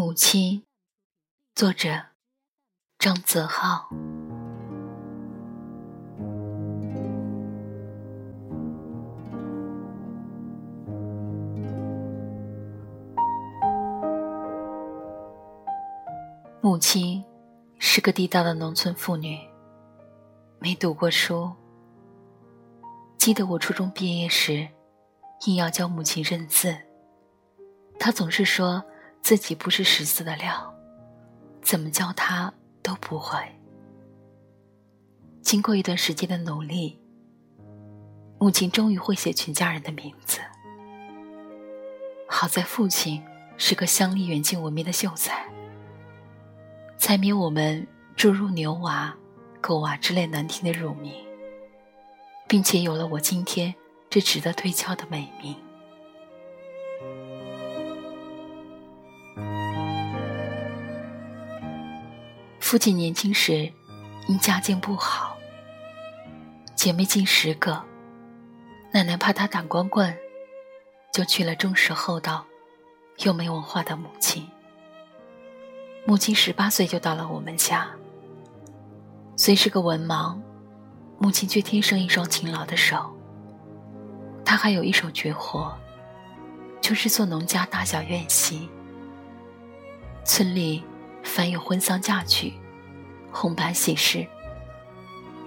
母亲，作者张泽浩。母亲是个地道的农村妇女，没读过书。记得我初中毕业时，硬要教母亲认字，她总是说自己不是识字的料，怎么教他都不会。经过一段时间的努力，母亲终于会写全家人的名字。好在父亲是个乡里远近闻名的秀才。才免我们注入牛娃、狗娃之类难听的乳名，并且有了我今天这值得推敲的美名。父亲年轻时因家境不好，姐妹近十个，奶奶怕他打光棍，就娶了忠实厚道又没文化的母亲。母亲十八岁就到了我们家，虽是个文盲，母亲却天生一双勤劳的手。她还有一手绝活，就是做农家大小院席。村里凡有婚丧嫁娶、红白喜事，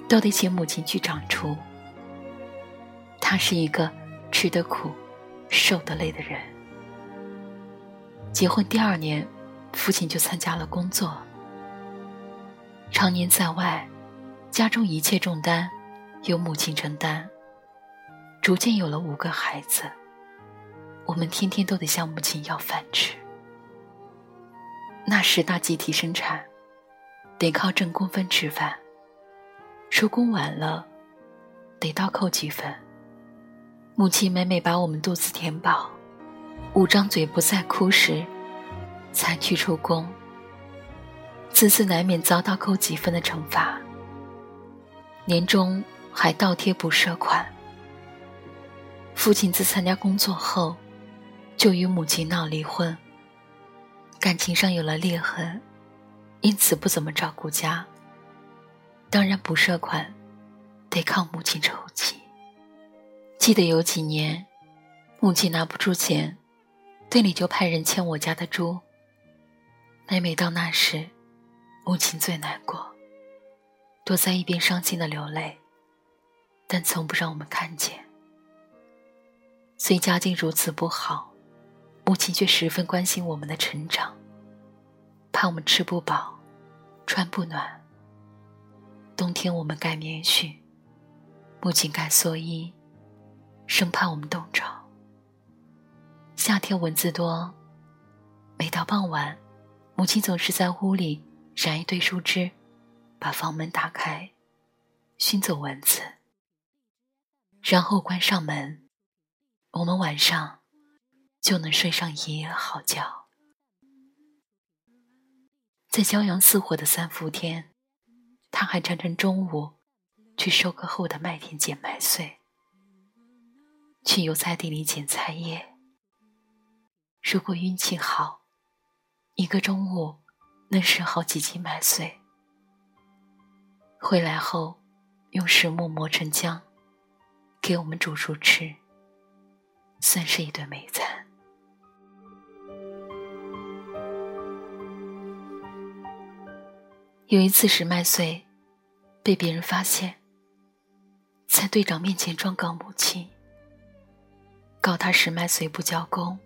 都得请母亲去掌厨。她是一个吃得苦、受得累的人。结婚第二年。父亲就参加了工作，常年在外，家中一切重担由母亲承担。逐渐有了五个孩子，我们天天都得向母亲要饭吃。那时大集体生产，得靠挣工分吃饭，收工晚了，得倒扣几分。母亲每每把我们肚子填饱，捂张嘴不再哭时。才去出工，次次难免遭到扣几分的惩罚。年终还倒贴不赊款。父亲自参加工作后，就与母亲闹离婚，感情上有了裂痕，因此不怎么照顾家。当然不设款，得靠母亲筹集。记得有几年，母亲拿不出钱，队里就派人牵我家的猪。每每到那时，母亲最难过，躲在一边伤心的流泪，但从不让我们看见。虽家境如此不好，母亲却十分关心我们的成长，怕我们吃不饱，穿不暖。冬天我们盖棉絮，母亲盖蓑衣，生怕我们冻着。夏天蚊子多，每到傍晚。母亲总是在屋里燃一堆树枝，把房门打开，熏走蚊子，然后关上门，我们晚上就能睡上一夜好觉。在骄阳似火的三伏天，他还常常中午去收割后的麦田捡麦穗，去油菜地里捡菜叶。如果运气好。一个中午能拾好几斤麦穗，回来后用石磨磨成浆，给我们煮熟吃，算是一顿美餐。有一次拾麦穗，被别人发现，在队长面前状告母亲，告他拾麦穗不交工。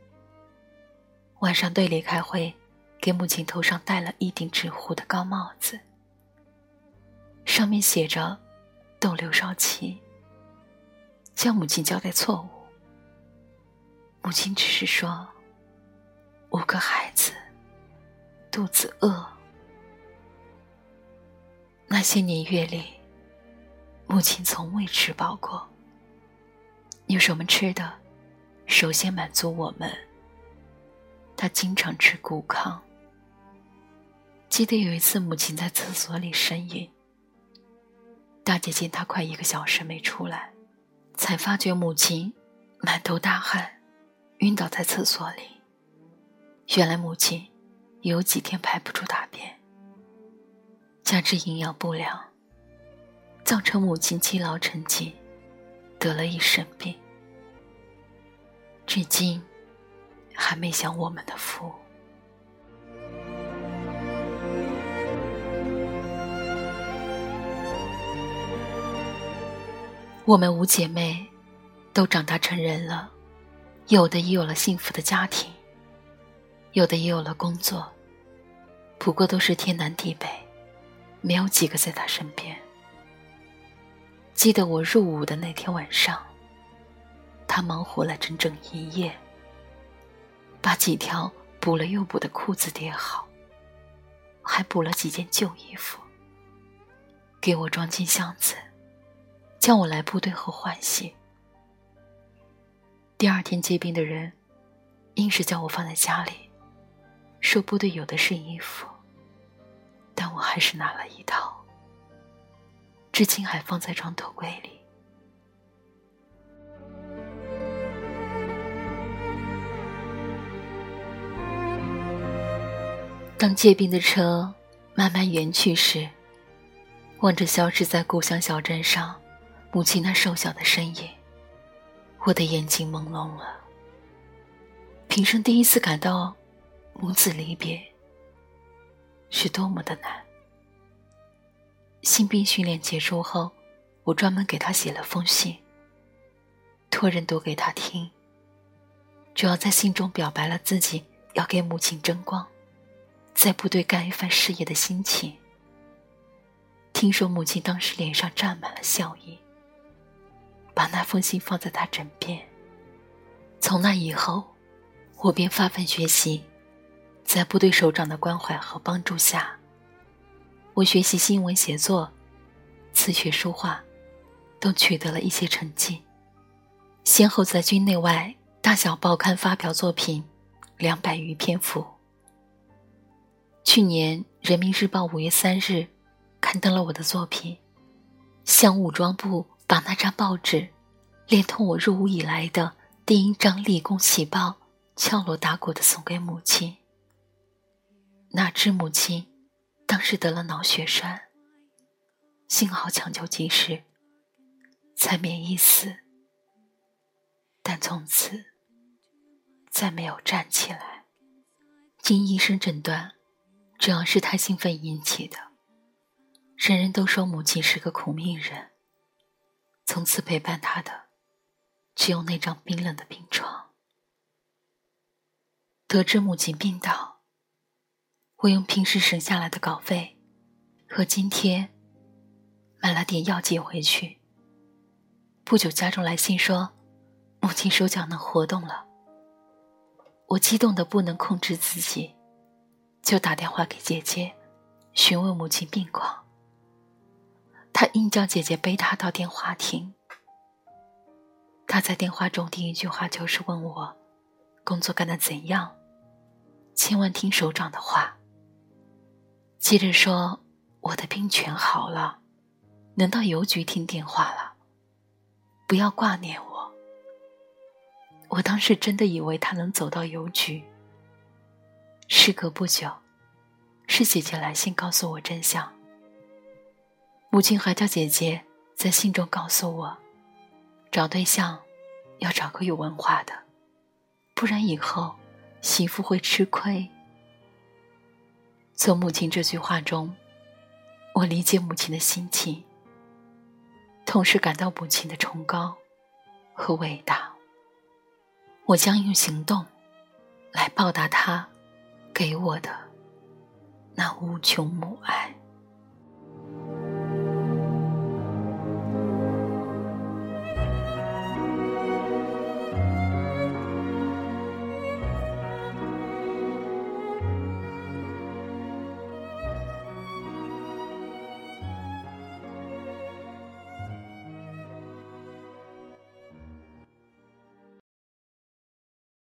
晚上队里开会。给母亲头上戴了一顶纸糊的高帽子，上面写着“斗刘少奇”，向母亲交代错误。母亲只是说：“五个孩子，肚子饿。”那些年月里，母亲从未吃饱过。有什么吃的，首先满足我们。她经常吃谷糠。记得有一次，母亲在厕所里呻吟。大姐见她快一个小时没出来，才发觉母亲满头大汗，晕倒在厕所里。原来母亲有几天排不出大，加之营养不良，造成母亲积劳成疾，得了一身病，至今还没享我们的福。我们五姐妹都长大成人了，有的已有了幸福的家庭，有的也有了工作，不过都是天南地北，没有几个在他身边。记得我入伍的那天晚上，他忙活了整整一夜，把几条补了又补的裤子叠好，还补了几件旧衣服，给我装进箱子。叫我来部队后换洗。第二天接兵的人，硬是叫我放在家里，说部队有的是衣服，但我还是拿了一套，至今还放在床头柜里。当借兵的车慢慢远去时，望着消失在故乡小镇上。母亲那瘦小的身影，我的眼睛朦胧了。平生第一次感到，母子离别是多么的难。新兵训练结束后，我专门给他写了封信，托人读给他听。主要在信中表白了自己要给母亲争光，在部队干一番事业的心情。听说母亲当时脸上沾满了笑意。把那封信放在他枕边。从那以后，我便发奋学习，在部队首长的关怀和帮助下，我学习新闻写作、词学书画，都取得了一些成绩，先后在军内外大小报刊发表作品两百余篇幅。去年《人民日报》五月三日刊登了我的作品，向武装部。把那张报纸，连同我入伍以来的第一张立功喜报，敲锣打鼓的送给母亲。哪知母亲当时得了脑血栓，幸好抢救及时，才免一死。但从此再没有站起来。经医生诊断，主要是太兴奋引起的。人人都说母亲是个苦命人。从此陪伴他的，只有那张冰冷的病床。得知母亲病倒，我用平时省下来的稿费和津贴，买了点药寄回去。不久，家中来信说，母亲手脚能活动了。我激动的不能控制自己，就打电话给姐姐，询问母亲病况。他硬叫姐姐背他到电话亭。他在电话中第一句话就是问我，工作干得怎样？千万听首长的话。接着说我的病全好了，能到邮局听电话了，不要挂念我。我当时真的以为他能走到邮局。事隔不久，是姐姐来信告诉我真相。母亲还叫姐姐在信中告诉我，找对象要找个有文化的，不然以后媳妇会吃亏。从母亲这句话中，我理解母亲的心情，同时感到母亲的崇高和伟大。我将用行动来报答她给我的那无穷母爱。